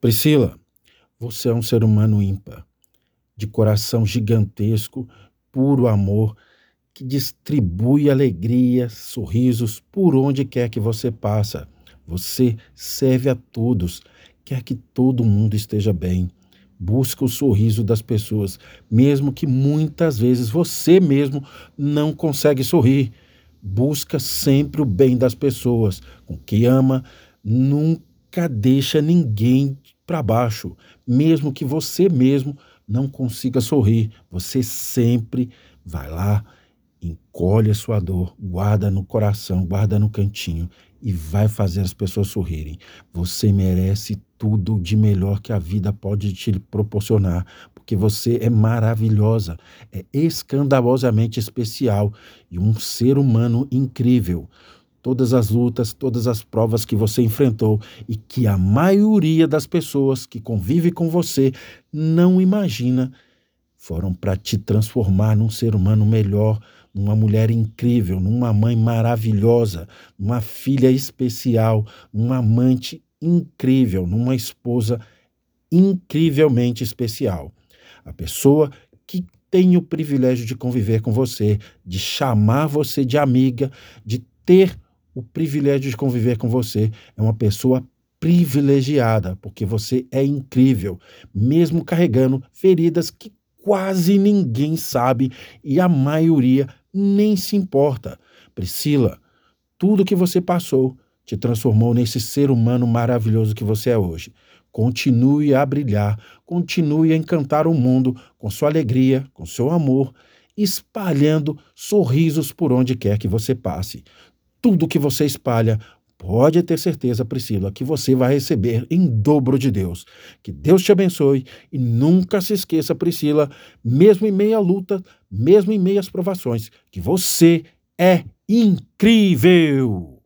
Priscila, você é um ser humano ímpar, de coração gigantesco, puro amor, que distribui alegria, sorrisos por onde quer que você passa. Você serve a todos, quer que todo mundo esteja bem. Busca o sorriso das pessoas, mesmo que muitas vezes você mesmo não consegue sorrir. Busca sempre o bem das pessoas, com quem ama, nunca deixa ninguém para baixo, mesmo que você mesmo não consiga sorrir. Você sempre vai lá encolhe a sua dor, guarda no coração, guarda no cantinho e vai fazer as pessoas sorrirem. Você merece tudo de melhor que a vida pode te proporcionar, porque você é maravilhosa, é escandalosamente especial e um ser humano incrível. Todas as lutas, todas as provas que você enfrentou e que a maioria das pessoas que convive com você não imagina foram para te transformar num ser humano melhor, numa mulher incrível, numa mãe maravilhosa, numa filha especial, numa amante incrível, numa esposa incrivelmente especial. A pessoa que tem o privilégio de conviver com você, de chamar você de amiga, de ter o privilégio de conviver com você, é uma pessoa privilegiada, porque você é incrível, mesmo carregando feridas que quase ninguém sabe e a maioria nem se importa. Priscila, tudo que você passou te transformou nesse ser humano maravilhoso que você é hoje. Continue a brilhar, continue a encantar o mundo com sua alegria, com seu amor, espalhando sorrisos por onde quer que você passe. Tudo que você espalha, Pode ter certeza, Priscila, que você vai receber em dobro de Deus. Que Deus te abençoe e nunca se esqueça, Priscila, mesmo em meia luta, mesmo em meias provações, que você é incrível.